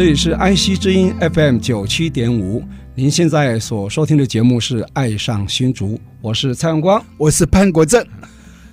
这里是 IC 之音 FM 九七点五，您现在所收听的节目是《爱上新竹》，我是蔡永光，我是潘国正。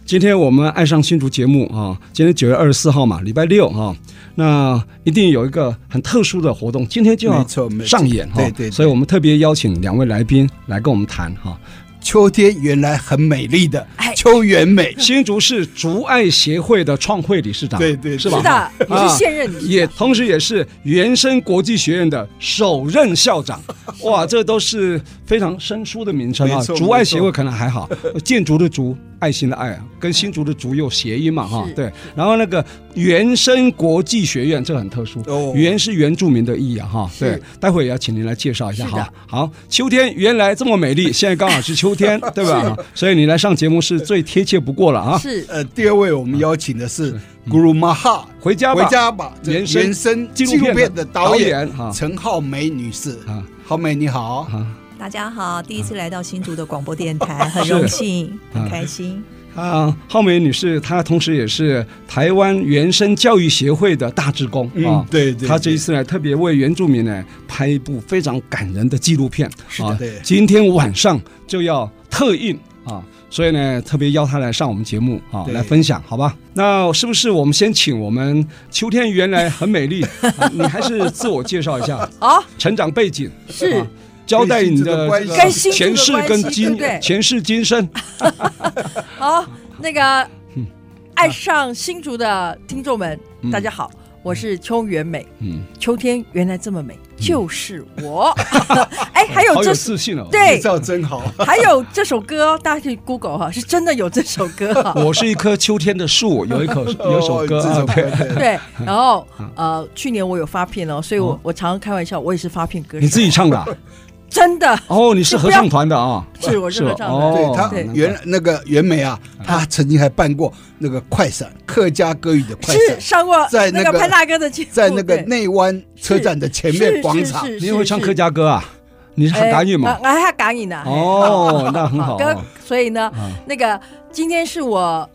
今天我们《爱上新竹》节目啊，今天九月二十四号嘛，礼拜六啊，那一定有一个很特殊的活动，今天就要上演哈，对，对对，所以我们特别邀请两位来宾来跟我们谈哈。秋天原来很美丽的邱元美，新竹市竹爱协会的创会理事长，对对，是吧？是的，也是现任理事长，也同时也是原生国际学院的首任校长。哇，这都是非常生疏的名称啊！竹爱协会可能还好，建筑的竹。爱心的爱啊，跟新竹的竹有谐音嘛哈，对。然后那个原生国际学院，这个很特殊，原是原住民的意啊哈，对。待会也要请您来介绍一下哈。好，秋天原来这么美丽，现在刚好是秋天，对吧？所以你来上节目是最贴切不过了啊。是呃，第二位我们邀请的是 Guru Maha，回家吧，回家吧，原生纪录片的导演陈浩梅女士啊，浩梅你好。大家好，第一次来到新竹的广播电台，很荣幸，很开心。啊，浩美女士，她同时也是台湾原生教育协会的大职工啊。对对，她这一次呢，特别为原住民呢拍一部非常感人的纪录片啊。对，今天晚上就要特映啊，所以呢，特别邀她来上我们节目啊，来分享，好吧？那是不是我们先请我们秋天原来很美丽，你还是自我介绍一下啊？成长背景是。交代你的前世跟今前世今生。好，那个爱上新竹的听众们，大家好，我是邱元美。嗯，秋天原来这么美，就是我。哎，还有这自信哦，对，照真好。还有这首歌，大家可以 Google 哈，是真的有这首歌。我是一棵秋天的树，有一口有一首歌。对，然后呃，去年我有发片哦，所以我我常常开玩笑，我也是发片歌手。你自己唱的？真的哦，你是合唱团的啊？是，我是合唱团。对他原那个元美啊，他曾经还办过那个快闪客家歌语的快闪，是上过在那个潘大哥的在那个内湾车站的前面广场。你会唱客家歌啊？你是很港语吗？我还港语呢。哦，那很好。所以呢，那个今天是我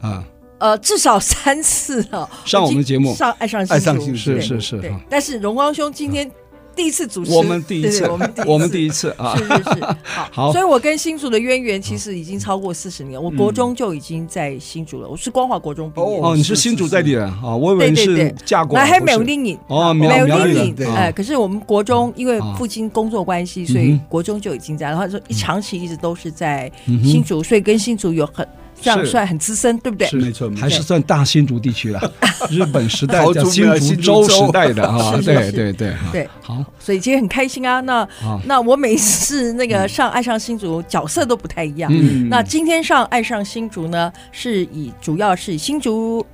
呃至少三次了上我们节目，上爱上爱上新是是是。但是荣光兄今天。第一次主持，我们第一次，我们第一次。啊，是是是，好，所以我跟新竹的渊源其实已经超过四十年，我国中就已经在新竹了，我是光华国中毕业。哦，你是新竹在地人啊？我以为是嫁过来。还没有丽颖哦，没有丽颖，哎，可是我们国中因为父亲工作关系，所以国中就已经在，然后说一长期一直都是在新竹，所以跟新竹有很。这样算很资深，对不对？是没错，还是算大新竹地区了。日本时代叫新竹州时代的啊，对对对对。好，所以今天很开心啊。那那我每次那个上爱上新竹角色都不太一样。嗯，那今天上爱上新竹呢，是以主要是新竹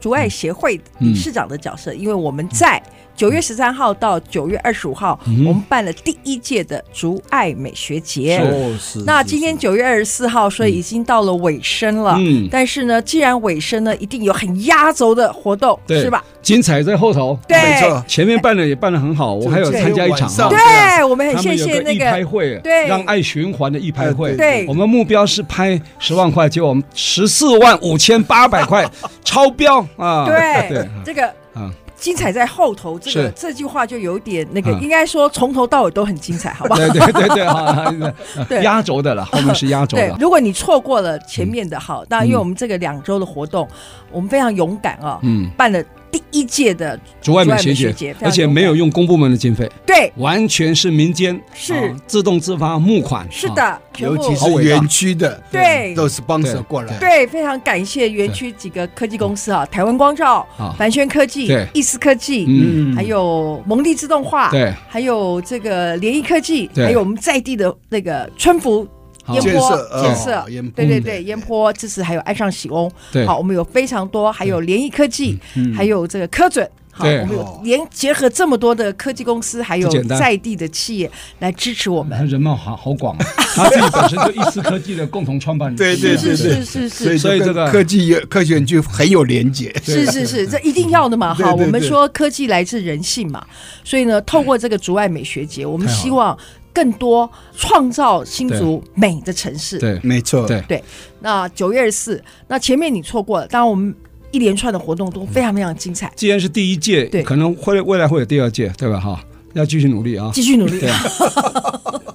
竹爱协会理事长的角色，因为我们在。九月十三号到九月二十五号，我们办了第一届的竹爱美学节。那今天九月二十四号，所以已经到了尾声了。嗯，但是呢，既然尾声呢，一定有很压轴的活动，是吧？精彩在后头。对，没错，前面办的也办的很好，我还有参加一场。对，我们很谢谢那个艺拍会，对，让爱循环的一拍会。对，我们目标是拍十万块，结果我们十四万五千八百块，超标啊！对，这个啊。精彩在后头，这个这句话就有点那个，应该说从头到尾都很精彩，好不好？对对对对，对，压轴的了，后面是压轴的。如果你错过了前面的，好，那因为我们这个两周的活动，我们非常勇敢啊，嗯，办了。第一届的竹外美学节，而且没有用公部门的经费，对，完全是民间是。自动自发募款，是的，尤其是园区的，对，都是帮手过来，对，非常感谢园区几个科技公司啊，台湾光照、凡轩科技、易思科技，嗯，还有蒙地自动化，对，还有这个联谊科技，还有我们在地的那个春福烟波建设，对对对，烟波支持还有爱上喜翁，好，我们有非常多，还有联谊科技，还有这个科准。好，我们有连结合这么多的科技公司，还有在地的企业来支持我们。人脉好好广，他自己本身就易思科技的共同创办人。对对对是是是，所以这个科技科学园区很有连结。是是是，这一定要的嘛。好，我们说科技来自人性嘛，所以呢，透过这个竹外美学节，我们希望更多创造新竹美的城市。对，没错。对对，那九月二十四，那前面你错过了，当然我们。一连串的活动都非常非常精彩。既然是第一届，对，可能会未来会有第二届，对吧？哈，要继续努力啊，继续努力。对啊。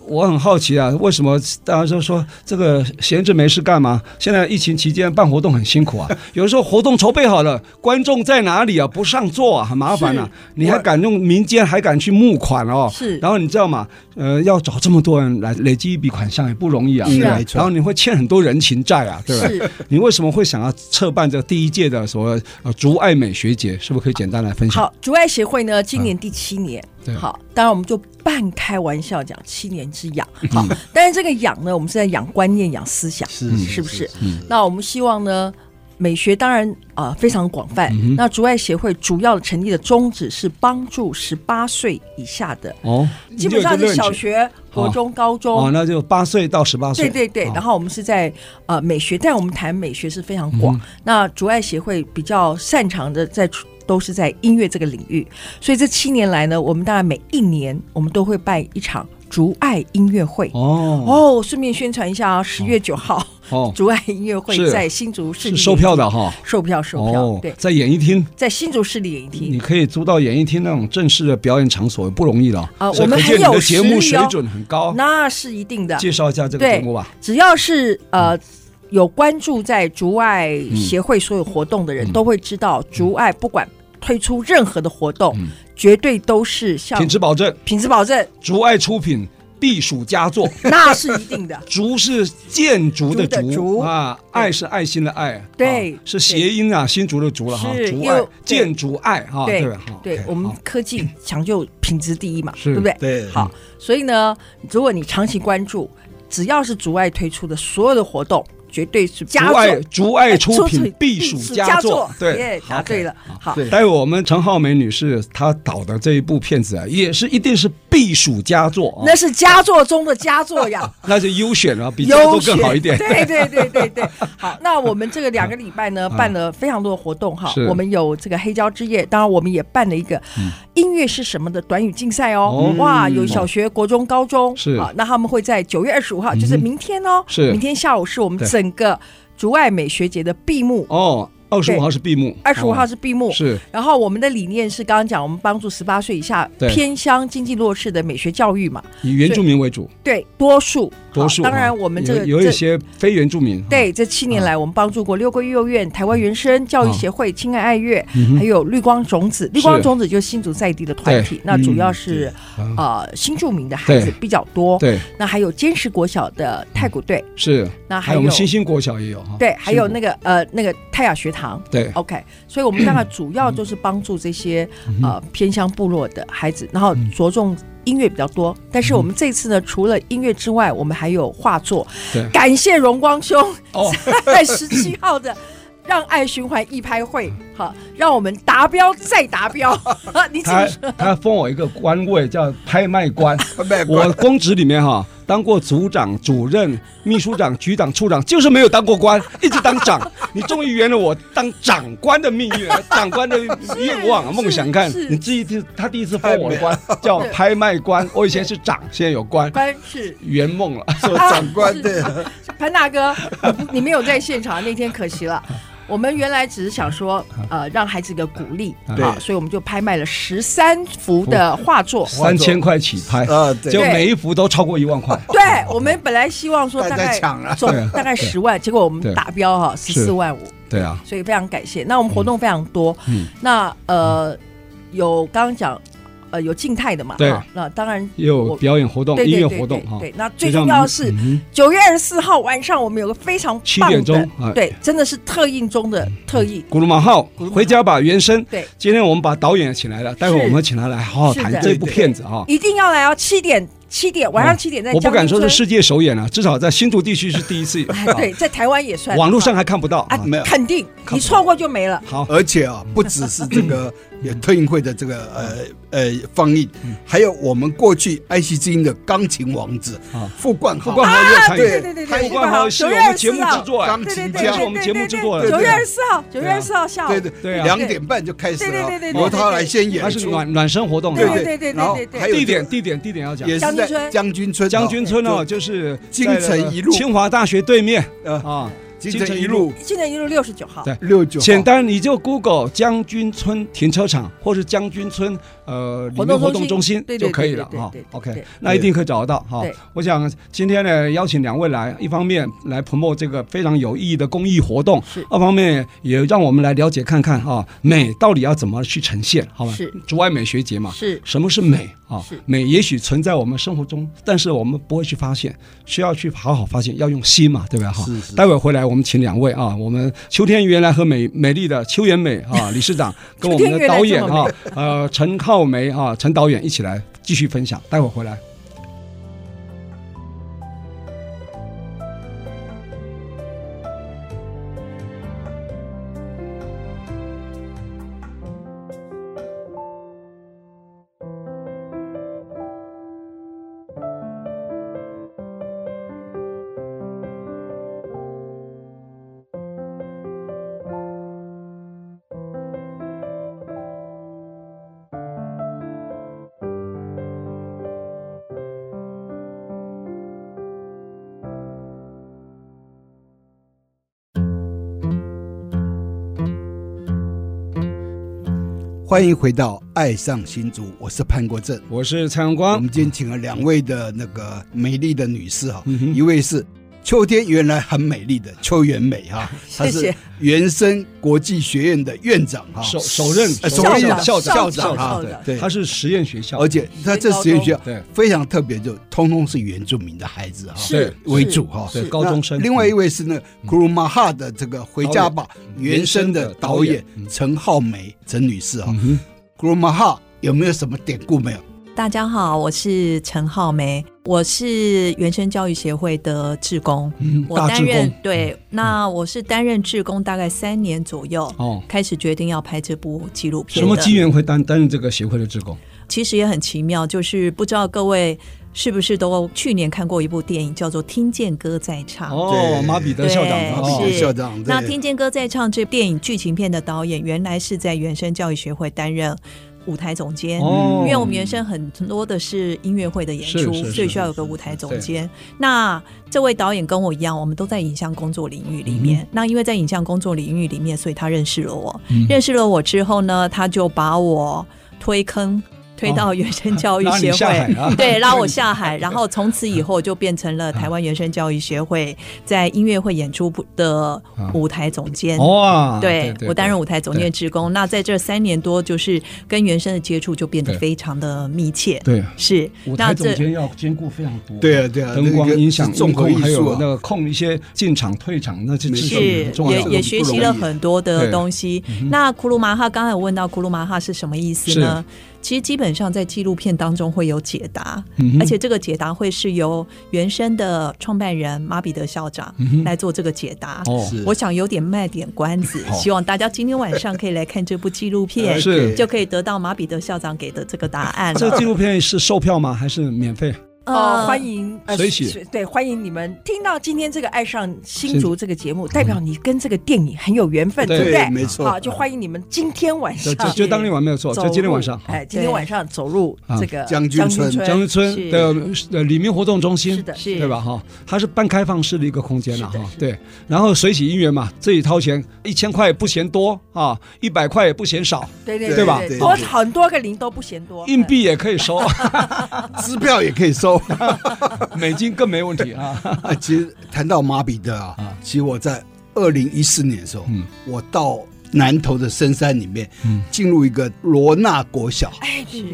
我很好奇啊，为什么大家都说这个闲着没事干嘛？现在疫情期间办活动很辛苦啊，有时候活动筹备好了，观众在哪里啊？不上座啊，很麻烦啊。你还敢用民间还敢去募款哦？是。然后你知道吗？呃，要找这么多人来累积一笔款项也不容易啊。是啊。然后你会欠很多人情债啊，对吧？是。你为什么会想要策办这个第一届的所谓呃竹爱美学节？是不是可以简单来分享？好，竹爱协会呢，今年第七年。对。好，当然我们就。半开玩笑讲七年之痒，好，但是这个痒呢，我们是在养观念、养思想，是是不是？那我们希望呢，美学当然啊非常广泛。那竹爱协会主要的成立的宗旨是帮助十八岁以下的哦，基本上是小学、国中、高中哦，那就八岁到十八岁。对对对，然后我们是在呃美学，但我们谈美学是非常广。那竹爱协会比较擅长的在。都是在音乐这个领域，所以这七年来呢，我们大概每一年我们都会办一场竹爱音乐会。哦。哦，顺便宣传一下啊，十月九号哦，竹爱音乐会在新竹市售票的哈，售票售票对，在演艺厅，在新竹市立演艺厅，你可以租到演艺厅那种正式的表演场所，不容易了啊。我们很有节目水准很高，那是一定的。介绍一下这个节目吧，只要是呃。有关注在竹爱协会所有活动的人，嗯、都会知道，竹爱不管推出任何的活动，嗯、绝对都是像品质保证，品质保证，竹爱出品必属佳作，那是一定的。竹是建筑的竹，竹啊，爱是爱心的爱，对，啊、是谐音啊，新竹的竹了哈，是竹爱建筑爱哈，对对，对我们科技讲究品质第一嘛，对不对？对，好，所以呢，如果你长期关注，只要是竹爱推出的所有的活动。绝对是竹爱竹爱出品必属佳作，对，答对了。好，待会我们陈浩梅女士她导的这一部片子啊，也是一定是必属佳作，那是佳作中的佳作呀，那是优选啊，比佳作更好一点。对对对对对。好，那我们这个两个礼拜呢，办了非常多的活动哈，我们有这个黑胶之夜，当然我们也办了一个音乐是什么的短语竞赛哦，哇，有小学、国中、高中。是。啊，那他们会在九月二十五号，就是明天哦，是。明天下午是我们整。整个竹外美学节的闭幕哦。二十五号是闭幕，二十五号是闭幕，是。然后我们的理念是刚刚讲，我们帮助十八岁以下偏乡经济弱势的美学教育嘛，以原住民为主，对，多数。多数。当然我们这个有一些非原住民。对，这七年来我们帮助过六个幼儿园、台湾原生教育协会、亲爱爱乐，还有绿光种子。绿光种子就是新竹在地的团体，那主要是呃新住民的孩子比较多。对，那还有坚实国小的太古队。是，那还有我们新兴国小也有哈。对，还有那个呃那个泰雅学堂。对，OK，所以我们大概主要就是帮助这些呃偏乡部落的孩子，然后着重音乐比较多。但是我们这次呢，除了音乐之外，我们还有画作。对，感谢荣光兄 在十七号的让爱循环义拍会，好，让我们达标再达标。你他他封我一个官位叫拍卖官，我公职里面哈。当过组长、主任、秘书长、局长、处长，就是没有当过官，一直当长。你终于圆了我当长官的命运，长官的愿望、梦想。看，你第一次他第一次封我的官叫拍卖官，我以前是长，现在有官，官是圆梦了，做长官对。潘大哥，你没有在现场那天，可惜了。我们原来只是想说，呃，让孩子一个鼓励，对，所以我们就拍卖了十三幅的画作，三千块起拍，呃，对，就每一幅都超过一万块。对，我们本来希望说大概总大概十万，结果我们达标哈十四万五。对啊，所以非常感谢。那我们活动非常多，嗯，那呃有刚刚讲。呃，有静态的嘛？对，那当然也有表演活动、音乐活动哈。对，那最重要的是九月二十四号晚上，我们有个非常七点钟，对，真的是特映中的特映。古鲁马号回家吧原声。对，今天我们把导演请来了，待会儿我们请他来好好谈这部片子哈。一定要来哦，七点七点晚上七点在。我不敢说是世界首演啊，至少在新竹地区是第一次。对，在台湾也算。网络上还看不到啊，没有，肯定你错过就没了。好，而且啊，不只是这个特运会的这个呃呃放映，还有我们过去爱惜之音的钢琴王子啊，傅冠豪，傅冠豪也参与。对对对对，傅冠豪是我们节目制作，钢琴家是我们节目制作的。九月二十四号，九月二十四号下午，对对对，两点半就开始了。对对对，由他来先演，他是暖暖身活动。对对对对，然后还有地点地点地点要讲，也是在将军村，将军村哦，就是京城一路，清华大学对面。啊。京城一路，京城一路六十九号，对，六九。简单你就 Google 将军村停车场，或是将军村呃里面活动中心就可以了哈。OK，那一定可以找得到哈。我想今天呢邀请两位来，一方面来 promote 这个非常有意义的公益活动，是；二方面也让我们来了解看看哈，美到底要怎么去呈现，好吧？是。竹外美学节嘛，是。什么是美啊？美也许存在我们生活中，但是我们不会去发现，需要去好好发现，要用心嘛，对不对？哈。待会回来。我们请两位啊，我们秋天原来和美美丽的邱元美啊 理事长，跟我们的导演啊，呃陈浩梅啊陈导演一起来继续分享，待会儿回来。欢迎回到《爱上新竹》，我是潘国正，我是蔡阳光。我们今天请了两位的那个美丽的女士哈，一位是秋天原来很美丽的邱元美哈，她是原生国际学院的院长哈，首首任首任校长校长哈，对，他是实验学校，而且他这实验学校对。非常特别，就通通是原住民的孩子哈，是为主哈，对高中生。另外一位是那库鲁马哈的这个回家吧原生的导演。陈浩梅陈女士哈。库鲁马哈有没有什么典故没有？大家好，我是陈浩梅，我是原生教育协会的志工，嗯、我担任对，那我是担任志工大概三年左右，哦，开始决定要拍这部纪录片。什么机缘会担担任这个协会的志工？其实也很奇妙，就是不知道各位是不是都去年看过一部电影，叫做《听见歌在唱》。哦，马彼得校长，马彼得校长。那《听见歌在唱》这电影剧情片的导演，原来是在原生教育学会担任。舞台总监，因为我们原先很多的是音乐会的演出，所以需要有个舞台总监。那这位导演跟我一样，我们都在影像工作领域里面。那因为在影像工作领域里面，所以他认识了我。认识了我之后呢，他就把我推坑。推到原生教育协会，对，拉我下海，然后从此以后就变成了台湾原生教育协会在音乐会演出的舞台总监。哇，对，我担任舞台总监职工。那在这三年多，就是跟原生的接触就变得非常的密切。对，是。舞台总监要兼顾非常多。对啊，对啊，灯光、音响、综合还有那个控一些进场、退场，那是是也也学习了很多的东西。那库鲁玛哈刚才有问到库鲁玛哈是什么意思呢？其实基本上在纪录片当中会有解答，嗯、而且这个解答会是由原生的创办人马彼得校长来做这个解答。哦、我想有点卖点关子，哦、希望大家今天晚上可以来看这部纪录片，是就可以得到马彼得校长给的这个答案。这个纪录片是售票吗？还是免费？哦，欢迎水喜，对，欢迎你们。听到今天这个爱上新竹这个节目，代表你跟这个电影很有缘分，对不对？没错，好，就欢迎你们今天晚上，就就当天晚没有错，就今天晚上，哎，今天晚上走入这个将军村，将军村。的呃里面活动中心，是的，是，对吧？哈，它是半开放式的一个空间了哈，对。然后水洗音乐嘛，自己掏钱，一千块不嫌多啊，一百块也不嫌少，对对对吧？多很多个零都不嫌多，硬币也可以收，支票 也可以收。美金更没问题啊！其实谈到马彼得啊，其实我在二零一四年的时候，嗯。我到南投的深山里面，进入一个罗纳国小，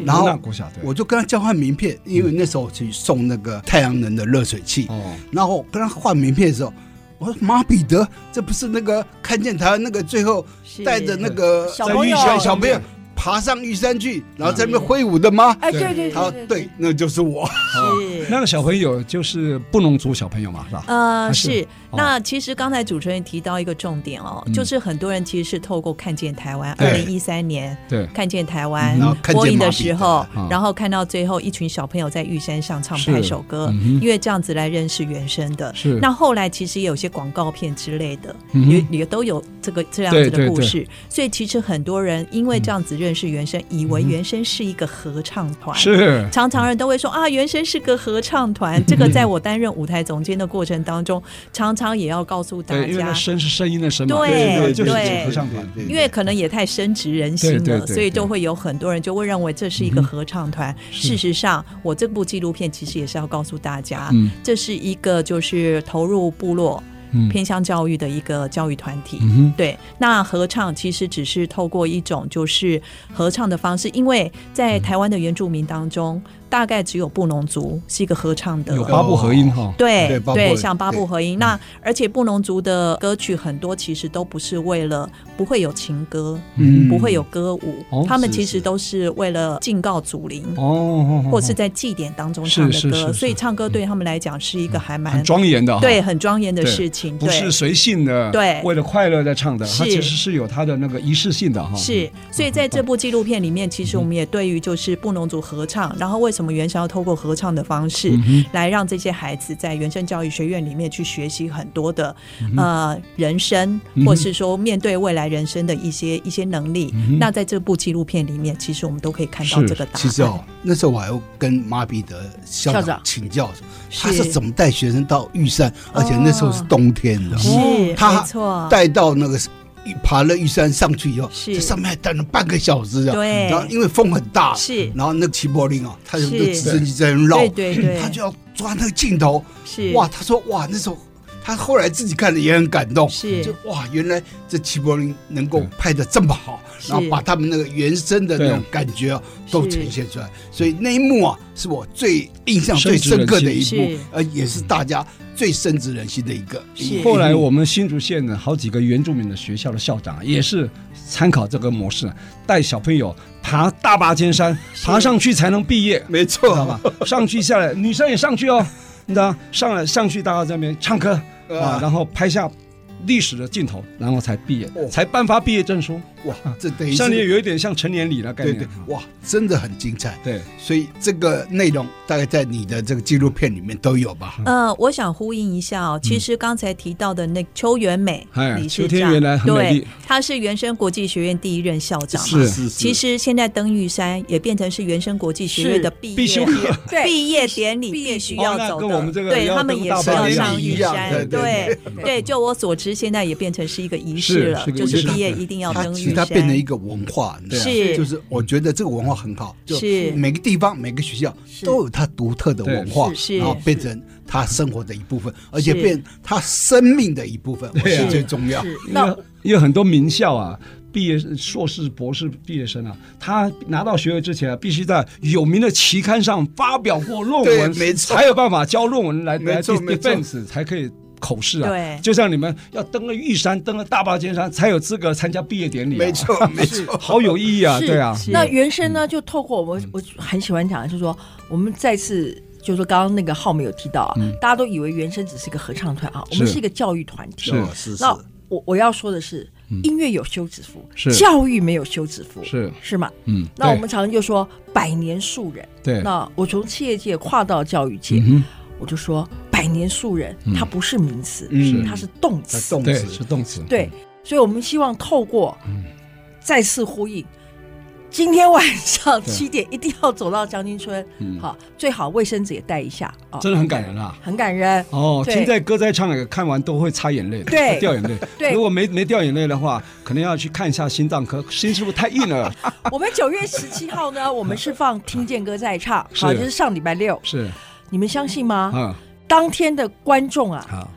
然后我就跟他交换名片，因为那时候去送那个太阳能的热水器，然后跟他换名片的时候，我说马彼得，这不是那个看见他那个最后带着那个小朋友。小朋友。爬上玉山去，然后在那边挥舞的吗？哎，对对对，他说对，那就是我。是那个小朋友就是布农族小朋友嘛，是吧？呃，是。那其实刚才主持人提到一个重点哦，就是很多人其实是透过看见台湾，二零一三年对看见台湾播映的时候，然后看到最后一群小朋友在玉山上唱拍手歌，因为这样子来认识原声的。是。那后来其实也有些广告片之类的，也也都有这个这样子的故事。所以其实很多人因为这样子认识原声，以为原声是一个合唱团。是。常常人都会说啊，原声是个合唱团。这个在我担任舞台总监的过程当中，常常。也要告诉大家，因为声是声音的声嘛，对对，就是合唱团。因为可能也太深植人心了，所以就会有很多人就会认为这是一个合唱团。事实上，我这部纪录片其实也是要告诉大家，这是一个就是投入部落偏向教育的一个教育团体。对，那合唱其实只是透过一种就是合唱的方式，因为在台湾的原住民当中。大概只有布农族是一个合唱的，有八部合音哈，对对，像八部合音。那而且布农族的歌曲很多其实都不是为了，不会有情歌，嗯，不会有歌舞，他们其实都是为了敬告祖灵哦，或是在祭典当中唱的歌，所以唱歌对他们来讲是一个还蛮庄严的，对，很庄严的事情，不是随性的，对，为了快乐在唱的，它其实是有它的那个仪式性的哈。是，所以在这部纪录片里面，其实我们也对于就是布农族合唱，然后为什么原想要透过合唱的方式，来让这些孩子在原生教育学院里面去学习很多的呃人生，或是说面对未来人生的一些一些能力。那在这部纪录片里面，其实我们都可以看到这个答案。其实哦，那时候我还要跟马彼得校长请教，他是怎么带学生到玉山，而且那时候是冬天的，是他带到那个。爬了玉山上去以后，这上面还待了半个小时啊。对，然后因为风很大，是，然后那个齐柏林啊，他就那个直升机在那绕，对对对，他就要抓那个镜头，是。哇，他说哇，那时候他后来自己看了也很感动，是，就哇，原来这齐柏林能够拍的这么好，然后把他们那个原生的那种感觉啊都呈现出来，所以那一幕啊是我最印象最深刻的一幕，呃，也是大家。最深植人心的一个。后来我们新竹县的好几个原住民的学校的校长也是参考这个模式，带小朋友爬大霸尖山，爬上去才能毕业。没错，好吧？上去下来，女生也上去哦，你知道，上来上去，大家在那边唱歌啊，然后拍下历史的镜头，然后才毕业，才颁发毕业证书。哇，这等于像你有一点像成年礼的概念。哇，真的很精彩。对，所以这个内容大概在你的这个纪录片里面都有吧？嗯，我想呼应一下哦。其实刚才提到的那邱元美理事长，对，他是原生国际学院第一任校长。是是是。其实现在登玉山也变成是原生国际学院的毕业毕业典礼必须要走的。对，他们也是要上玉山。对对，就我所知，现在也变成是一个仪式了，就是毕业一定要登玉山。它变成一个文化，是，就是我觉得这个文化很好，是。每个地方每个学校都有它独特的文化，然后变成他生活的一部分，而且变他生命的一部分，是最重要。那因为很多名校啊，毕业硕士、博士毕业生啊，他拿到学位之前啊，必须在有名的期刊上发表过论文，没错，才有办法交论文来来 defense 才可以。口试啊，对，就像你们要登了玉山，登了大霸尖山，才有资格参加毕业典礼。没错，没错，好有意义啊！对啊，那原生呢，就透过我们，我很喜欢讲的就是说，我们再次就是说，刚刚那个浩没有提到啊，大家都以为原声只是一个合唱团啊，我们是一个教育团体。是是。那我我要说的是，音乐有休止符，是教育没有休止符，是是吗？嗯。那我们常常就说百年树人，对。那我从企业界跨到教育界。嗯我就说，百年树人，它不是名词，嗯，它是动词，动词。是动词，对，所以我们希望透过再次呼应，今天晚上七点一定要走到将军村，好，最好卫生纸也带一下，真的很感人啊，很感人。哦。听在歌在唱，看完都会擦眼泪，对，掉眼泪。对，如果没没掉眼泪的话，可能要去看一下心脏科，心是不是太硬了？我们九月十七号呢，我们是放听见歌在唱，好，就是上礼拜六，是。你们相信吗？嗯，当天的观众啊，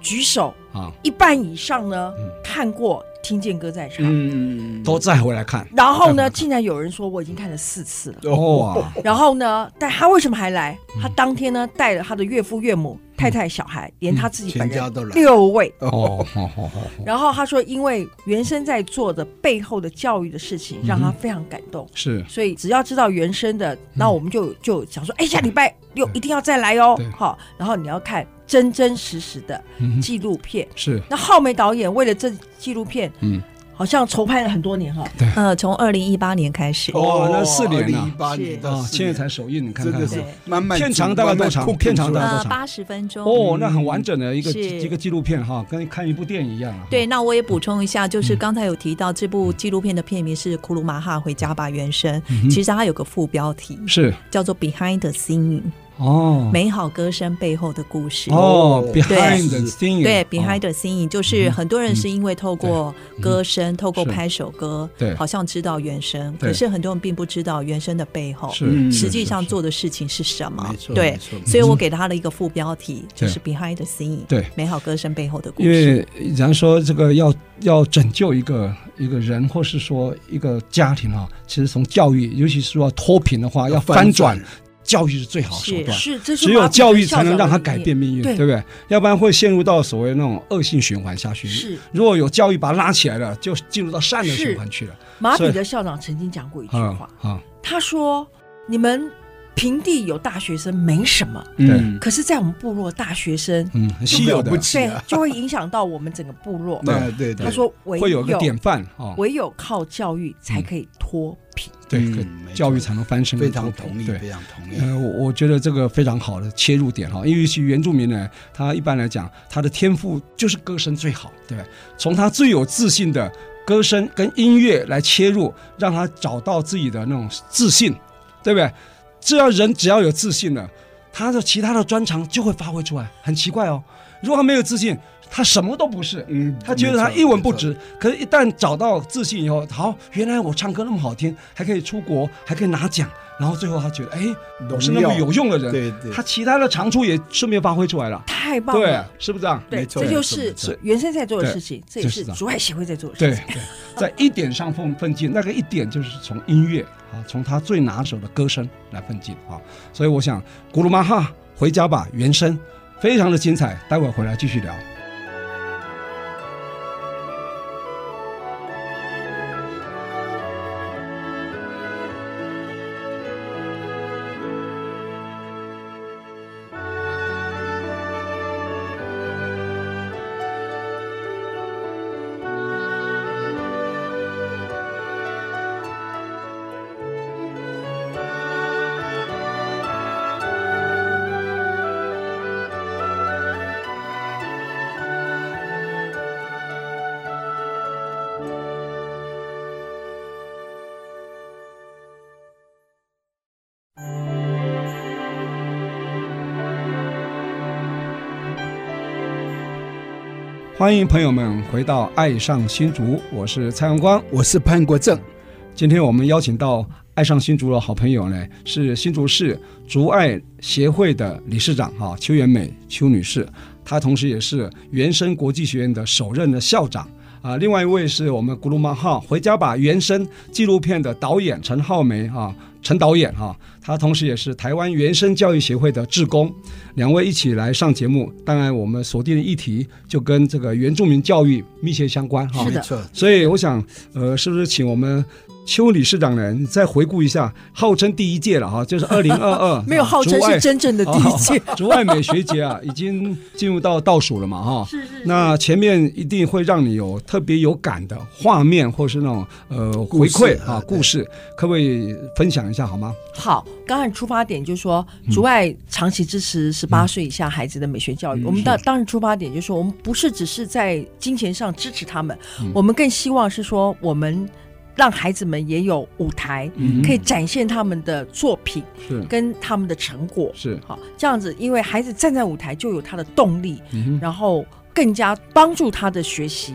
举手啊，一半以上呢看过《听见歌在唱》，嗯，都再回来看。然后呢，竟然有人说我已经看了四次了。哦，然后呢，但他为什么还来？他当天呢带了他的岳父岳母太太、小孩，连他自己本人六位哦。然后他说，因为原生在做的背后的教育的事情，让他非常感动。是，所以只要知道原生的，那我们就就想说，哎，下礼拜六一定要再来哦。好，然后你要看真真实实的纪录片。是，那浩梅导演为了这纪录片，嗯。好像筹拍了很多年哈，对，呃，从二零一八年开始，哦，那四年了，一八年啊，现在才首映，你看看，慢慢片长大概多长？片长大概多长？八十分钟。哦，那很完整的一个一个纪录片哈，跟看一部电影一样。对，那我也补充一下，就是刚才有提到这部纪录片的片名是《库鲁马哈回家吧原声》，其实它有个副标题是。叫做《Behind the Singing》。哦，美好歌声背后的故事。哦，behind the singing，对，behind the singing 就是很多人是因为透过歌声，透过拍首歌，对，好像知道原声，可是很多人并不知道原声的背后，是实际上做的事情是什么？对，所以我给他了一个副标题，就是 behind the singing，对，美好歌声背后的故事。因为人说这个要要拯救一个一个人，或是说一个家庭啊，其实从教育，尤其是说脱贫的话，要翻转。教育是最好的手段，是，是只有教育才能让他改变命运，对，对不对？要不然会陷入到所谓那种恶性循环下去。是，如果有教育把他拉起来了，就进入到善的循环去了。马彼得校长曾经讲过一句话，啊，他说：“你们。”平地有大学生没什么，嗯，可是，在我们部落，大学生嗯稀有的，对，就会影响到我们整个部落。对对对，他说，会有个典范，唯有靠教育才可以脱贫，对，教育才能翻身。非常同意，非常同意。呃，我我觉得这个非常好的切入点哈，因为其实原住民呢，他一般来讲，他的天赋就是歌声最好，对，从他最有自信的歌声跟音乐来切入，让他找到自己的那种自信，对不对？只要人只要有自信了，他的其他的专长就会发挥出来。很奇怪哦，如果他没有自信，他什么都不是。嗯，他觉得他一文不值。可是，一旦找到自信以后，好，原来我唱歌那么好听，还可以出国，还可以拿奖。然后最后他觉得，哎，我是那么有用的人。对对。他其他的长处也顺便发挥出来了。太棒了。对，是不是这样？对，这就是原生在做的事情，这也是竹海协会在做的事情。对对，在一点上奋奋进，那个一点就是从音乐。啊，从他最拿手的歌声来奋进啊，所以我想，古鲁玛哈回家吧，原声非常的精彩，待会儿回来继续聊。欢迎朋友们回到《爱上新竹》，我是蔡阳光，我是潘国正。今天我们邀请到《爱上新竹》的好朋友呢，是新竹市竹爱协会的理事长哈邱元美邱女士，她同时也是原生国际学院的首任的校长啊。另外一位是我们古鲁玛哈回家吧原声纪录片的导演陈浩梅哈。陈导演哈，他同时也是台湾原声教育协会的志工，两位一起来上节目。当然，我们锁定的议题就跟这个原住民教育密切相关哈。没错，所以我想，呃，是不是请我们？邱理事长呢？你再回顾一下，号称第一届了哈，就是二零二二，没有号称是真正的第一届。竹外美学节啊，已经进入到倒数了嘛哈。是是，是。那前面一定会让你有特别有感的画面，或是那种呃回馈啊故事，可不可以分享一下好吗？好，刚才出发点就是说，竹外长期支持十八岁以下孩子的美学教育。嗯、我们当当然出发点就是说，我们不是只是在金钱上支持他们，嗯、我们更希望是说我们。让孩子们也有舞台，可以展现他们的作品，是跟他们的成果，是好这样子。因为孩子站在舞台就有他的动力，然后更加帮助他的学习。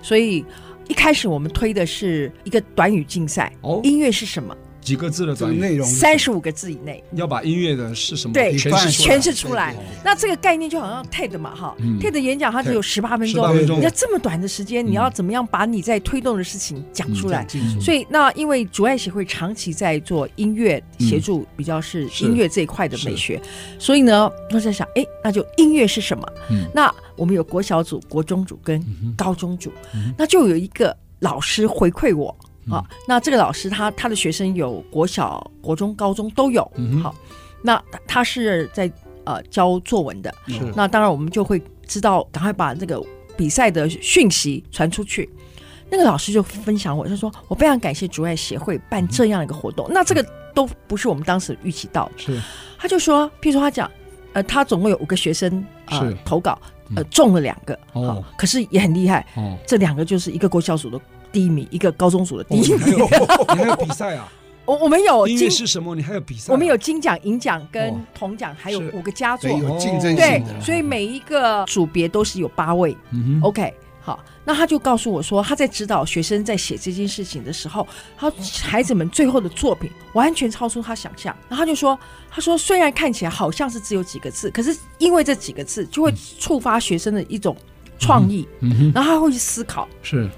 所以一开始我们推的是一个短语竞赛，音乐是什么？几个字的短语内容，三十五个字以内，要把音乐的是什么对诠释诠释出来。那这个概念就好像 TED 嘛，哈，TED 演讲它只有十八分钟，你要这么短的时间，你要怎么样把你在推动的事情讲出来？所以那因为主爱协会长期在做音乐协助，比较是音乐这一块的美学，所以呢，我在想，哎，那就音乐是什么？那我们有国小组、国中组跟高中组，那就有一个老师回馈我。好，那这个老师他他的学生有国小、国中、高中都有。好，那他是在呃教作文的。是。那当然我们就会知道，赶快把这个比赛的讯息传出去。那个老师就分享我，他说我非常感谢主爱协会办这样一个活动。那这个都不是我们当时预期到的。是。他就说，譬如说他讲，呃，他总共有五个学生呃投稿，呃中了两个。哦。可是也很厉害。哦。这两个就是一个国小组的。第一名，一个高中组的第一名。你还有比赛啊？我我们有音乐是什么？你还有比赛？我们有金奖、银奖跟铜奖，还有五个佳作，有竞争性的。对，所以每一个组别都是有八位。OK，好，那他就告诉我说，他在指导学生在写这件事情的时候，他孩子们最后的作品完全超出他想象。然后他就说，他说虽然看起来好像是只有几个字，可是因为这几个字就会触发学生的一种创意，然后他会去思考。是。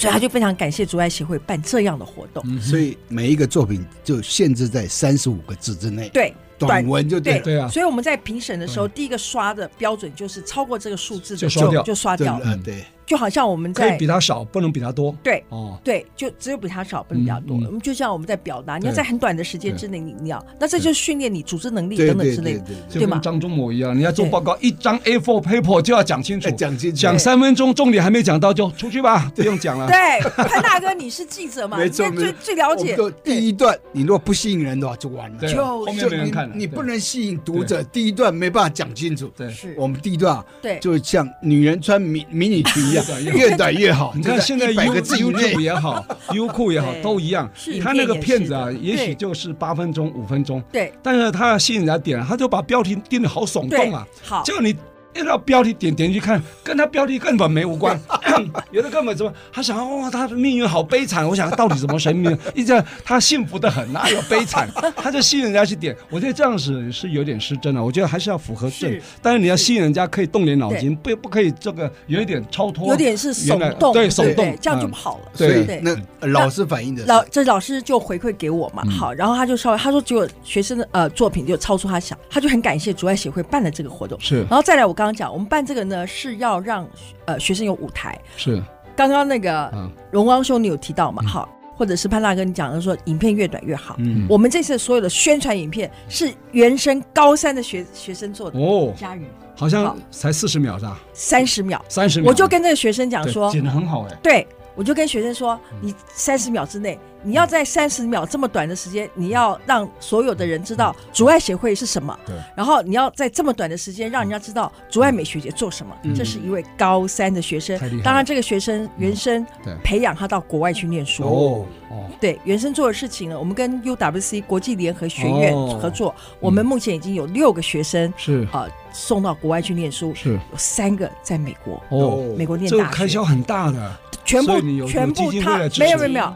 所以他就非常感谢竹爱协会办这样的活动。嗯、所以每一个作品就限制在三十五个字之内。对，短文就对。对，对啊。所以我们在评审的时候，第一个刷的标准就是超过这个数字的就刷掉，就刷掉了。嗯，对。就好像我们在可以比他少，不能比他多。对，哦，对，就只有比他少，不能比他多。我们就像我们在表达，你要在很短的时间之内，你你要，那这就是训练你组织能力等等之类的，对吗？张忠谋一样，你要做报告，一张 A4 paper 就要讲清楚，讲清楚，讲三分钟，重点还没讲到就出去吧，不用讲了。对，潘大哥，你是记者嘛？没错，最最了解。第一段你如果不吸引人的话，就完了，就后面没人看了。你不能吸引读者，第一段没办法讲清楚。对，是我们第一段啊，对，就像女人穿迷迷你裙一样，越短。越好，你看现在 YouTube 也好，优酷也好，都一样。他那个片子啊，也许就是八分钟、五分钟。对，但是他要吸引人家点，他就把标题定的好耸动啊。好，叫你。一到标题点点去看，跟他标题根本没无关。有的根本怎么，他想哇，他的命运好悲惨。我想到底怎么神命？一直他幸福的很，哪有悲惨？他就吸引人家去点。我觉得这样子是有点失真了。我觉得还是要符合正，但是你要吸引人家可以动点脑筋，不不可以这个有一点超脱，有点是耸动，对耸动，这样就不好了。对，那老师反映的老这老师就回馈给我嘛，好，然后他就稍微他说，结果学生的呃作品就超出他想，他就很感谢主爱协会办了这个活动。是，然后再来我刚刚讲，我们办这个。呢是要让呃学生有舞台，是刚刚那个荣光兄你有提到嘛？好，或者是潘大哥你讲的说影片越短越好。嗯，我们这次所有的宣传影片是原生高三的学学生做的哦，佳宇好像才四十秒是吧？三十秒，三十秒，我就跟那个学生讲说，剪的很好哎，对，我就跟学生说，你三十秒之内。你要在三十秒这么短的时间，你要让所有的人知道主爱协会是什么。对。然后你要在这么短的时间让人家知道主爱美学姐做什么。这是一位高三的学生。当然，这个学生原生培养他到国外去念书。哦哦。对，原生做的事情呢，我们跟 UWC 国际联合学院合作，我们目前已经有六个学生是啊送到国外去念书，是有三个在美国哦，美国念大学。这个开销很大的。全部全部他没有没有没有。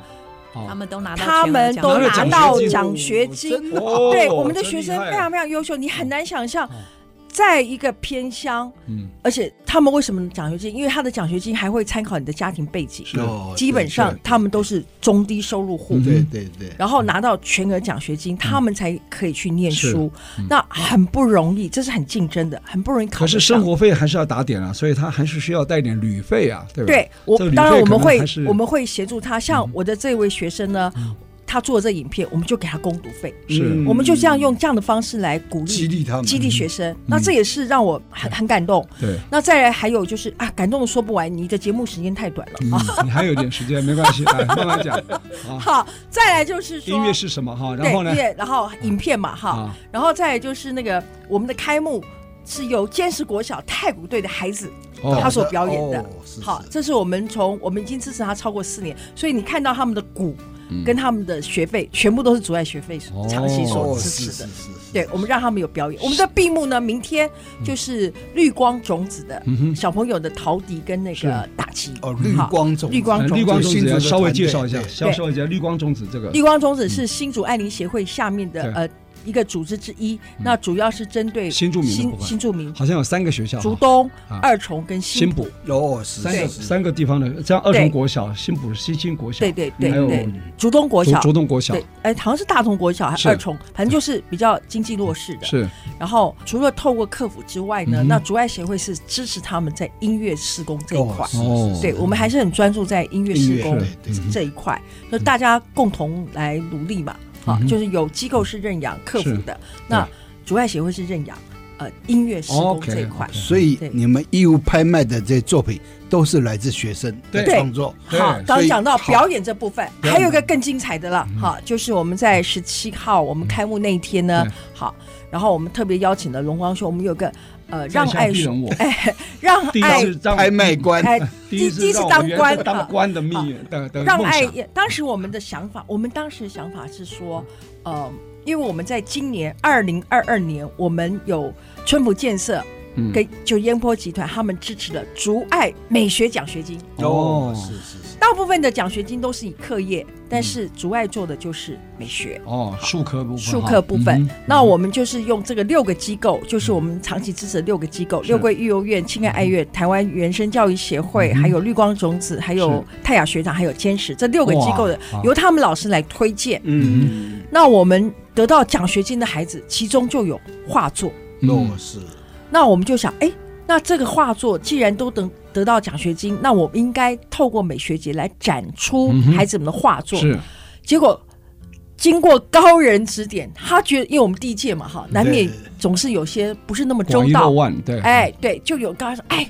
他们都拿到，他们都拿到奖学金。对，我们的学生非常非常优秀，你很难想象。在一个偏乡，嗯，而且他们为什么奖学金？因为他的奖学金还会参考你的家庭背景，基本上他们都是中低收入户，对对对，然后拿到全额奖学金，他们才可以去念书，那很不容易，这是很竞争的，很不容易考。可是生活费还是要打点啊，所以他还是需要带点旅费啊，对吧？对，我当然我们会我们会协助他，像我的这位学生呢。他做这影片，我们就给他攻读费。是，我们就这样用这样的方式来鼓励、激励他们、激励学生。那这也是让我很很感动。对。那再来还有就是啊，感动的说不完，你的节目时间太短了啊。你还有点时间，没关系，来 慢慢讲。好，再来就是说音乐是什么哈？然后呢？然后影片嘛哈，然后再来就是那个我们的开幕是由坚实国小太鼓队的孩子他所表演的。好，这是我们从我们已经支持他超过四年，所以你看到他们的鼓。跟他们的学费全部都是主爱学费长期所支持的，对，我们让他们有表演。我们的闭幕呢，明天就是绿光种子的小朋友的陶笛跟那个打击。哦，绿光种，绿光种，绿光种子，稍微介绍一下，稍微一下绿光种子这个。绿光种子是新竹爱林协会下面的呃。一个组织之一，那主要是针对新住民新新住民，好像有三个学校：竹东、二重跟新埔。有，三个三个地方的，像二重国小、新埔西青国小，对对对，还有竹东国小、竹东国小，哎，好像是大同国小还是二重，反正就是比较经济弱势的。是。然后除了透过客服之外呢，那竹爱协会是支持他们在音乐施工这一块。哦。对，我们还是很专注在音乐施工这一块，就大家共同来努力嘛。啊，就是有机构是认养客服的，那竹爱协会是认养呃音乐施工这一块，所以你们义务拍卖的这些作品都是来自学生的创作。好，刚讲到表演这部分，还有一个更精彩的了，好，就是我们在十七号我们开幕那一天呢，好，然后我们特别邀请了龙光兄，我们有个呃让爱哎让爱拍卖官，哎第一次当官当官的命的的让爱当时我们的想法，我们当时的想法是说，呃，因为我们在今年二零二二年，我们有春福建设。给就烟波集团他们支持的竹爱美学奖学金。哦，是是是，大部分的奖学金都是以课业，但是竹爱做的就是美学。哦，术科部分，术科部分。那我们就是用这个六个机构，就是我们长期支持的六个机构：六桂育幼院、亲爱爱乐、台湾原生教育协会，还有绿光种子，还有泰雅学长，还有坚持这六个机构的，由他们老师来推荐。嗯，那我们得到奖学金的孩子，其中就有画作，那是。那我们就想，哎，那这个画作既然都得得到奖学金，那我们应该透过美学节来展出孩子们的画作。是，结果经过高人指点，他觉得，因为我们第一届嘛，哈，难免总是有些不是那么周到。对，哎，对，就有刚才说，哎，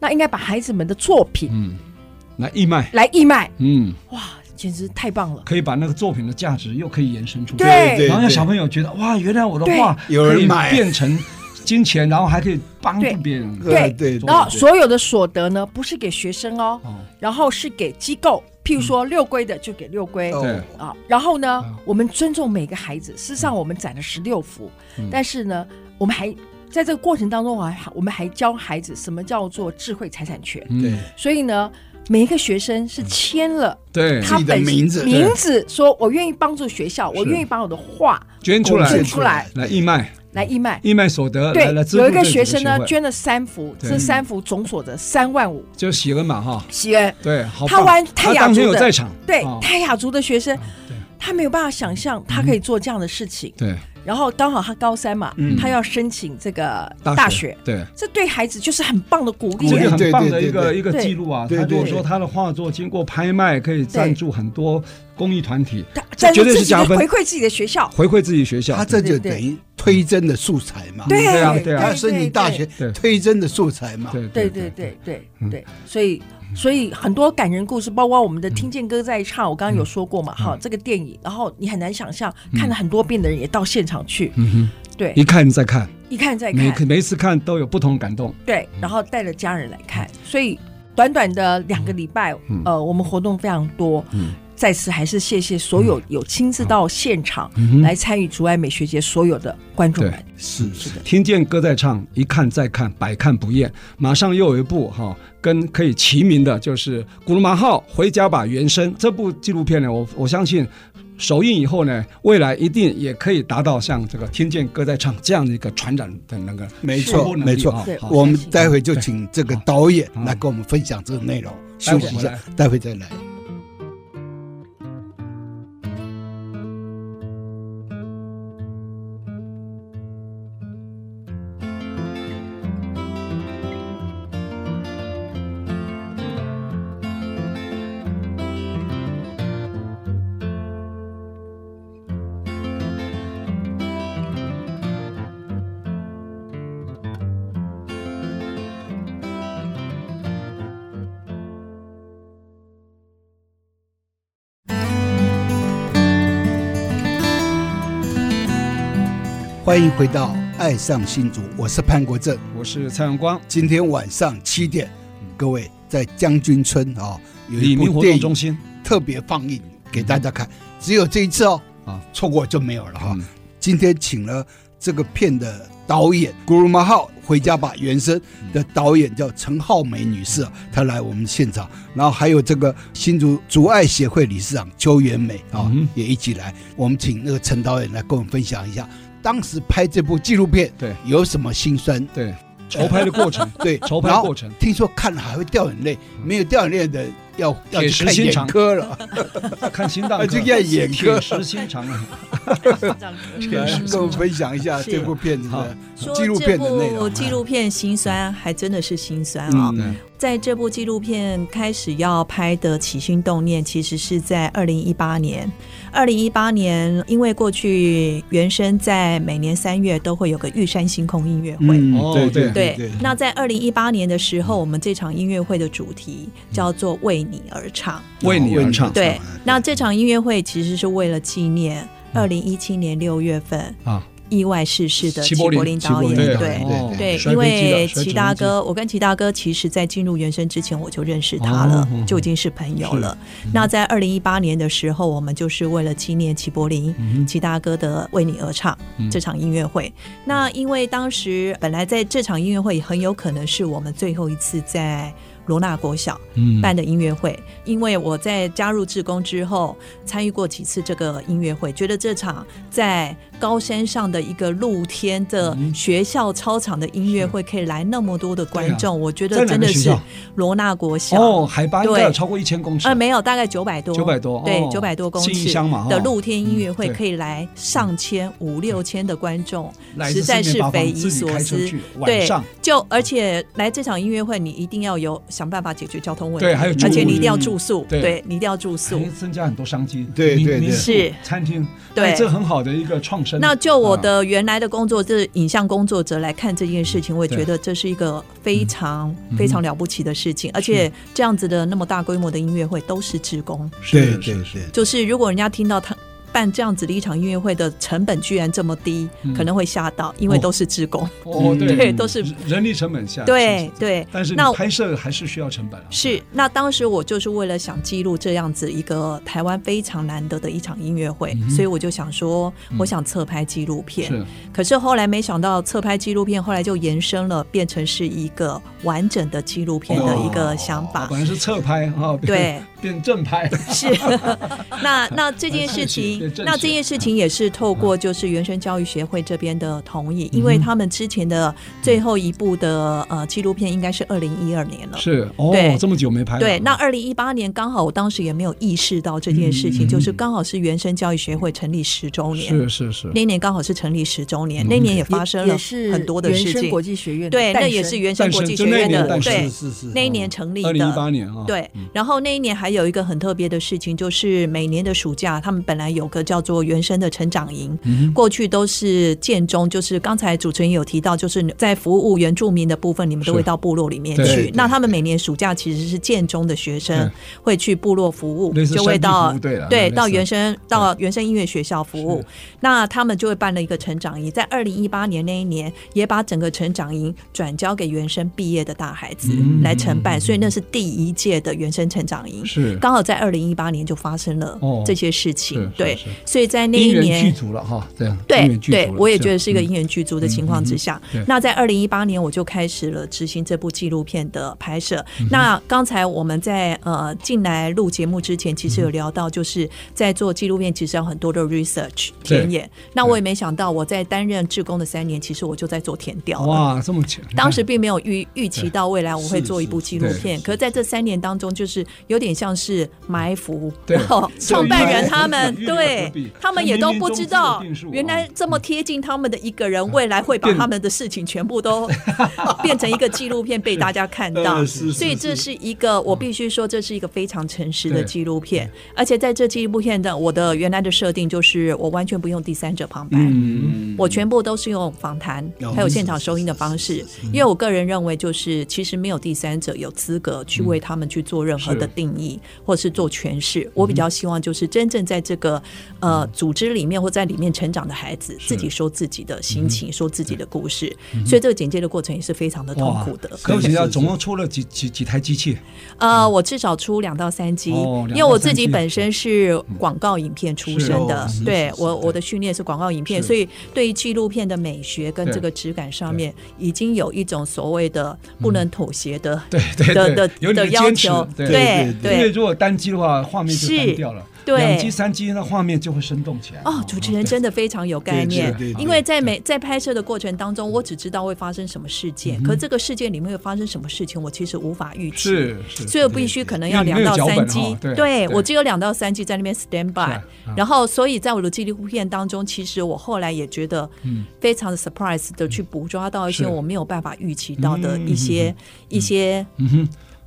那应该把孩子们的作品，嗯，来义卖，来义卖，嗯，哇，简直太棒了，可以把那个作品的价值又可以延伸出去，对，然后让小朋友觉得，哇，原来我的画有人买，变成。金钱，然后还可以帮助别人。对对，然后所有的所得呢，不是给学生哦，然后是给机构，譬如说六龟的就给六龟。对。啊，然后呢，我们尊重每个孩子。事实上，我们展了十六幅，但是呢，我们还在这个过程当中，还我们还教孩子什么叫做智慧财产权。对，所以呢，每一个学生是签了对。自己的名字，名字说我愿意帮助学校，我愿意把我的画捐出来，捐出来。来义卖。来义卖，义卖所得对，有一个学生呢捐了三幅，这三幅总所得三万五，就喜恩嘛哈，喜恩。对，他玩泰雅族的，对哦、泰雅族的学生，他没有办法想象他可以做这样的事情，对。然后刚好他高三嘛，他要申请这个大学，对，这对孩子就是很棒的鼓励，这个很棒的一个一个记录啊。他如果说他的画作经过拍卖，可以赞助很多公益团体，这绝对是加分，回馈自己的学校，回馈自己学校，他这就等于推甄的素材嘛，对啊对啊，他申请大学推甄的素材嘛，对对对对对对，所以。所以很多感人故事，包括我们的《听见歌在唱》，我刚刚有说过嘛，哈，这个电影，然后你很难想象，看了很多遍的人也到现场去，对，一看再看，一看再看，每每一次看都有不同感动，对，然后带着家人来看，所以短短的两个礼拜，呃，我们活动非常多。再次还是谢谢所有有亲自到现场来参与竹爱美学节所有的观众们。是是的，听见歌在唱，一看再看，百看不厌。马上又有一部哈，跟可以齐名的，就是《古鲁马号回家吧原声》这部纪录片呢。我我相信首映以后呢，未来一定也可以达到像这个听见歌在唱这样的一个传染的那个。没错，没错。我们待会就请这个导演来跟我们分享这个内容。休息一下，待会再来。欢迎回到《爱上新竹》，我是潘国正，我是蔡永光。今天晚上七点，各位在将军村啊，有一部电影特别放映给大家看，只有这一次哦，啊，错过就没有了哈。今天请了这个片的导演《古鲁玛号回家吧》原声的导演叫陈浩梅女士，她来我们现场，然后还有这个新竹竹爱协会理事长邱元美啊，也一起来。我们请那个陈导演来跟我们分享一下，当时拍这部纪录片对有什么心酸？对。筹拍的过程，对，筹拍过程，听说看了还会掉眼泪，没有掉眼泪的要要去看眼科了，看心脏就要眼科，铁石心肠啊！跟我们分享一下这部片子的纪录片的内容。纪录片心酸，还真的是心酸啊！在这部纪录片开始要拍的起心动念，其实是在二零一八年。二零一八年，因为过去原生在每年三月都会有个玉山星空音乐会，嗯、对对对，对。那在二零一八年的时候，我们这场音乐会的主题叫做“为你而唱”，为你而唱。对，那这场音乐会其实是为了纪念二零一七年六月份啊。意外逝世的齐柏林导演，对对，因为齐大哥，我跟齐大哥其实，在进入原声之前，我就认识他了，就已经是朋友了。那在二零一八年的时候，我们就是为了纪念齐柏林齐大哥的《为你而唱》这场音乐会。那因为当时本来在这场音乐会很有可能是我们最后一次在。罗纳国小办的音乐会，嗯、因为我在加入志工之后，参与过几次这个音乐会，觉得这场在高山上的一个露天的学校操场的音乐会，可以来那么多的观众，啊、我觉得真的是罗纳国小。哦，海拔应该有超过一千公尺，呃，没有，大概九百多，九百多，对，九百多公尺的露天音乐会，可以来上千五六千的观众，实在是匪夷所思。对，就而且来这场音乐会，你一定要有。想办法解决交通问题，对，还有，而且你一定要住宿，对，你一定要住宿，增加很多商机，对对对，是。餐厅，对，这很好的一个创生。那就我的原来的工作，这影像工作者来看这件事情，我也觉得这是一个非常非常了不起的事情，而且这样子的那么大规模的音乐会都是职工，对对对，就是如果人家听到他。办这样子的一场音乐会的成本居然这么低，可能会吓到，因为都是职工。哦，对，都是人力成本下，对对。但是那拍摄还是需要成本啊。是，那当时我就是为了想记录这样子一个台湾非常难得的一场音乐会，所以我就想说，我想侧拍纪录片。是，可是后来没想到侧拍纪录片后来就延伸了，变成是一个完整的纪录片的一个想法。本来是侧拍啊，对，变正派。是，那那这件事情。那这件事情也是透过就是原生教育协会这边的同意，因为他们之前的最后一部的呃纪录片应该是二零一二年了，是。哦，这么久没拍。对，那二零一八年刚好我当时也没有意识到这件事情，就是刚好是原生教育协会成立十周年，是是是，那年刚好是成立十周年，那年也发生了很多的事情。国际学院对，那也是原生国际学院的对，是是那一年成立的。二零一八年啊，对，然后那一年还有一个很特别的事情，就是每年的暑假，他们本来有个叫做原生。的成长营，过去都是建中，就是刚才主持人有提到，就是在服务原住民的部分，你们都会到部落里面去。那他们每年暑假其实是建中的学生会去部落服务，就会到对到原生到原生音乐学校服务。那他们就会办了一个成长营，在二零一八年那一年，也把整个成长营转交给原生毕业的大孩子来承办，所以那是第一届的原生成长营，是刚好在二零一八年就发生了这些事情。对，所以在那。一年具足了哈，这样对对，我也觉得是一个因缘具足的情况之下。那在二零一八年，我就开始了执行这部纪录片的拍摄。那刚才我们在呃进来录节目之前，其实有聊到，就是在做纪录片，其实有很多的 research 田野。那我也没想到，我在担任志工的三年，其实我就在做田调。哇，这么强！当时并没有预预期到未来我会做一部纪录片，可是在这三年当中，就是有点像是埋伏。然后 创办人他们 对他们也。也都不知道，原来这么贴近他们的一个人，未来会把他们的事情全部都变成一个纪录片被大家看到。所以这是一个，我必须说，这是一个非常诚实的纪录片。而且在这纪录片的我的原来的设定就是，我完全不用第三者旁白，我全部都是用访谈还有现场收音的方式。因为我个人认为，就是其实没有第三者有资格去为他们去做任何的定义。或是做诠释。我比较希望就是真正在这个呃组织里面或在里面成长的孩子，自己说自己的心情，说自己的故事。所以这个剪接的过程也是非常的痛苦的。可不要总共出了几几几台机器？呃，我至少出两到三机，因为我自己本身是广告影片出身的，对我我的训练是广告影片，所以对于纪录片的美学跟这个质感上面，已经有一种所谓的不能妥协的对对的的的要求。对。对，因为如果单机的话，画面就单掉了。对，两机三机，那画面就会生动起来。哦，主持人真的非常有概念，因为在每在拍摄的过程当中，我只知道会发生什么事件，可这个事件里面会发生什么事情，我其实无法预期。是是，所以我必须可能要两到三机。对，我只有两到三机在那边 stand by，然后所以在我的纪录片当中，其实我后来也觉得，非常的 surprise 的去捕捉到一些我没有办法预期到的一些一些。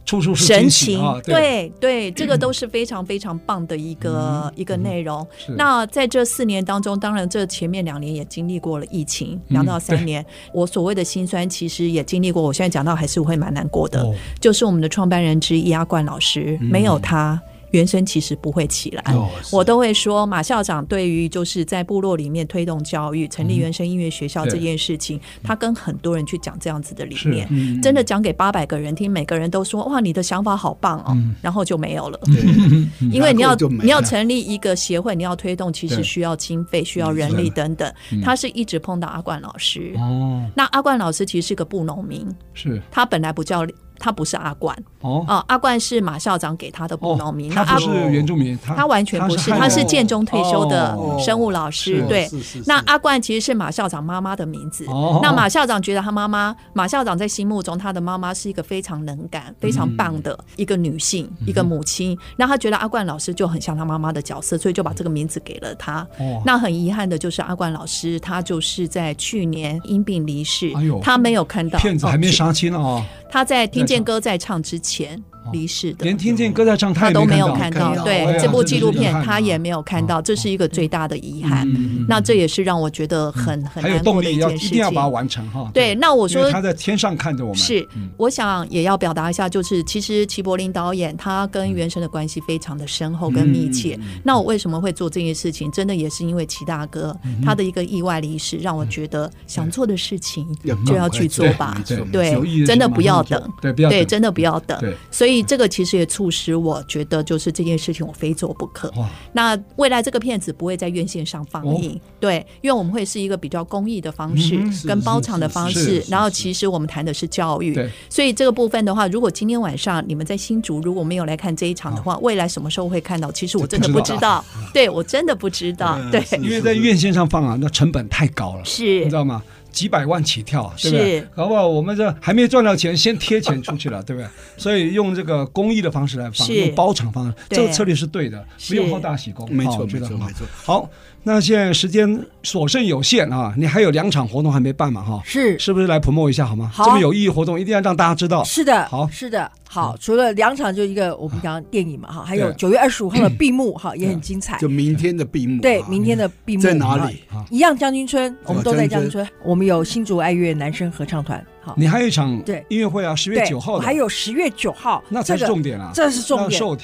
处处神情，对对，这个都是非常非常棒的一个一个内容。那在这四年当中，当然这前面两年也经历过了疫情，两到三年，我所谓的辛酸其实也经历过。我现在讲到还是会蛮难过的，就是我们的创办人之一阿冠老师，没有他。原生其实不会起来，我都会说马校长对于就是在部落里面推动教育、成立原生音乐学校这件事情，他跟很多人去讲这样子的理念，真的讲给八百个人听，每个人都说哇，你的想法好棒哦，然后就没有了。因为你要你要成立一个协会，你要推动，其实需要经费、需要人力等等。他是一直碰到阿冠老师，哦。那阿冠老师其实是个布农民，是。他本来不叫。他不是阿冠哦，阿冠是马校长给他的布农民。他不是原住民，他完全不是，他是建中退休的生物老师。对，那阿冠其实是马校长妈妈的名字。那马校长觉得他妈妈，马校长在心目中他的妈妈是一个非常能干、非常棒的一个女性，一个母亲。那他觉得阿冠老师就很像他妈妈的角色，所以就把这个名字给了他。那很遗憾的就是阿冠老师，他就是在去年因病离世。他没有看到骗子还没杀青哦。他在听见歌在唱之前离世的，连听见歌在唱他都没有看到。对，这部纪录片他也没有看到，这是一个最大的遗憾。那这也是让我觉得很很难过的一件事情。一定要把它完成哈。对，那我说他在天上看着我们。是，我想也要表达一下，就是其实齐柏林导演他跟原神的关系非常的深厚跟密切。那我为什么会做这件事情？真的也是因为齐大哥他的一个意外离世，让我觉得想做的事情就要去做吧。对，真的不要等。对，真的不要等。所以。这个其实也促使我觉得，就是这件事情我非做不可。哇那未来这个片子不会在院线上放映，哦、对，因为我们会是一个比较公益的方式，嗯、跟包场的方式。然后其实我们谈的是教育，对所以这个部分的话，如果今天晚上你们在新竹如果没有来看这一场的话，哦、未来什么时候会看到？其实我真的不知道。知道对，我真的不知道。对，因为在院线上放啊，那成本太高了，是，你知道吗？几百万起跳，对不对？好不好？我们这还没赚到钱，先贴钱出去了，对不对？所以用这个公益的方式来放，用包场方式，这个策略是对的，不用好大喜功，没错，没错，没错。好，那现在时间所剩有限啊，你还有两场活动还没办嘛？哈，是，是不是来 promote 一下好吗？好这么有意义活动，一定要让大家知道。是的，好，是的。好，除了两场，就一个我们讲电影嘛，哈，还有九月二十五号的闭幕，哈，也很精彩。就明天的闭幕，对，明天的闭幕在哪里？一样将军村，我们都在将军村。我们有新竹爱乐男声合唱团。好，你还有一场对音乐会啊，十月九号。还有十月九号，那才是重点啊，这是重点。售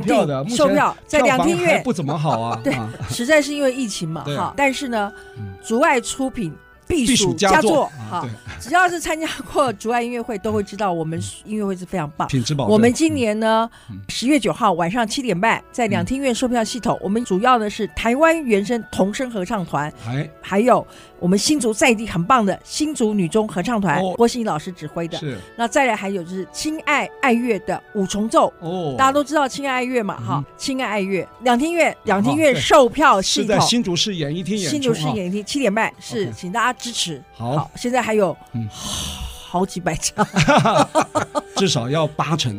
票的，售票在两厅院不怎么好啊。对，实在是因为疫情嘛，哈。但是呢，竹爱出品。避暑佳作，好，只要是参加过竹爱音乐会，都会知道我们音乐会是非常棒。品质保证。我们今年呢，十月九号晚上七点半，在两厅院售票系统，我们主要的是台湾原声童声合唱团，还还有我们新竹在地很棒的新竹女中合唱团，郭欣怡老师指挥的。是。那再来还有就是亲爱爱乐的五重奏，哦，大家都知道亲爱爱乐嘛，哈，亲爱爱乐两厅院两厅院售票系统。是在新竹市演艺厅演出，新竹市演艺厅七点半是，请大家。支持。好，现在还有嗯。好几百场，至少要八成，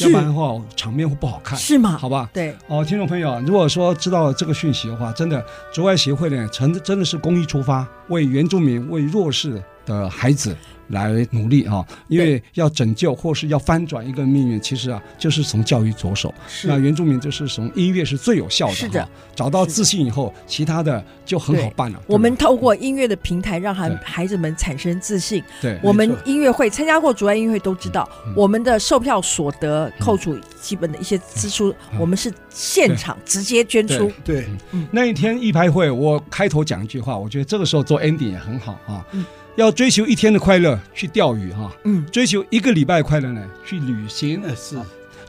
要不然的话场面会不好看，是吗？好吧，对。哦，听众朋友，如果说知道这个讯息的话，真的竹外协会呢，真真的是公益出发，为原住民、为弱势的孩子来努力啊，因为要拯救或是要翻转一个命运，其实啊，就是从教育着手。是那原住民就是从音乐是最有效的。是的，找到自信以后，其他的就很好办了。我们透过音乐的平台，让孩孩子们产生自信。对，我们音乐会参加过主爱音乐会都知道，我们的售票所得扣除基本的一些支出，我们是现场直接捐出。对，那一天一拍会，我开头讲一句话，我觉得这个时候做 ending 也很好啊。要追求一天的快乐，去钓鱼哈。嗯，追求一个礼拜快乐呢，去旅行。是。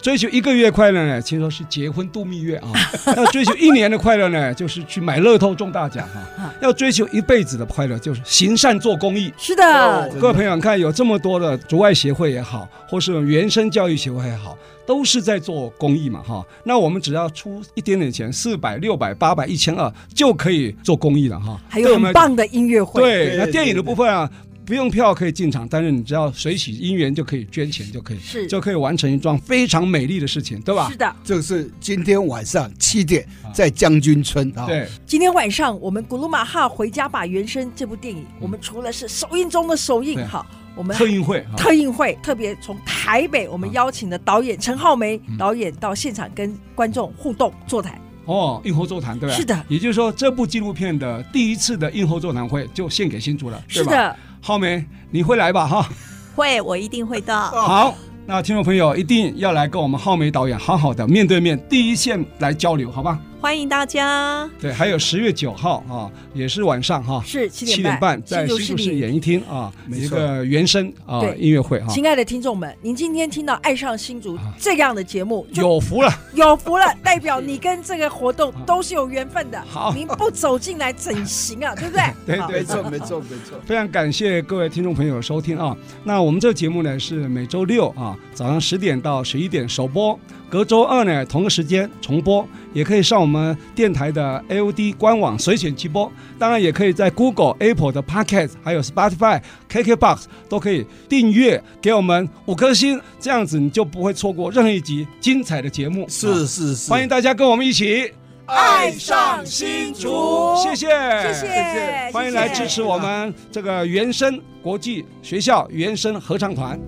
追求一个月快乐呢，听说是结婚度蜜月啊；要追求一年的快乐呢，就是去买乐透中大奖哈；要追求一辈子的快乐，就是行善做公益。是的，各位朋友，看有这么多的竹外协会也好，或是原生教育协会也好，都是在做公益嘛哈。那我们只要出一点点钱，四百、六百、八百、一千二，就可以做公益了哈。还有很棒的音乐会。对，那电影的部分啊。不用票可以进场，但是你只要随喜因缘就可以捐钱，就可以是就可以完成一桩非常美丽的事情，对吧？是的，这是今天晚上七点在将军村啊。对，今天晚上我们古鲁马哈回家吧原声这部电影，我们除了是首映中的首映，好，我们特映会特映会特别从台北我们邀请的导演陈浩梅导演到现场跟观众互动座谈。哦，映后座谈对吧？是的，也就是说这部纪录片的第一次的映后座谈会就献给新竹了，是的。浩梅，你会来吧？哈，会，我一定会到。好，那听众朋友一定要来跟我们浩梅导演好好的面对面第一线来交流，好吧？欢迎大家。对，还有十月九号啊，也是晚上哈，是七点半，在新竹市演艺厅啊，一个原声啊音乐会哈。亲爱的听众们，您今天听到《爱上新竹》这样的节目，有福了，有福了，代表你跟这个活动都是有缘分的。好，您不走进来怎行啊？对不对？对，没错，没错，没错。非常感谢各位听众朋友收听啊。那我们这个节目呢是每周六啊早上十点到十一点首播。隔周二呢，同个时间重播，也可以上我们电台的 AOD 官网随选直播，当然也可以在 Google、Apple 的 Podcast，还有 Spotify、KKBox 都可以订阅，给我们五颗星，这样子你就不会错过任何一集精彩的节目。是是是，欢迎大家跟我们一起。爱上新竹，谢谢。谢谢，欢迎来支持我们这个原声国际学校原声合唱团。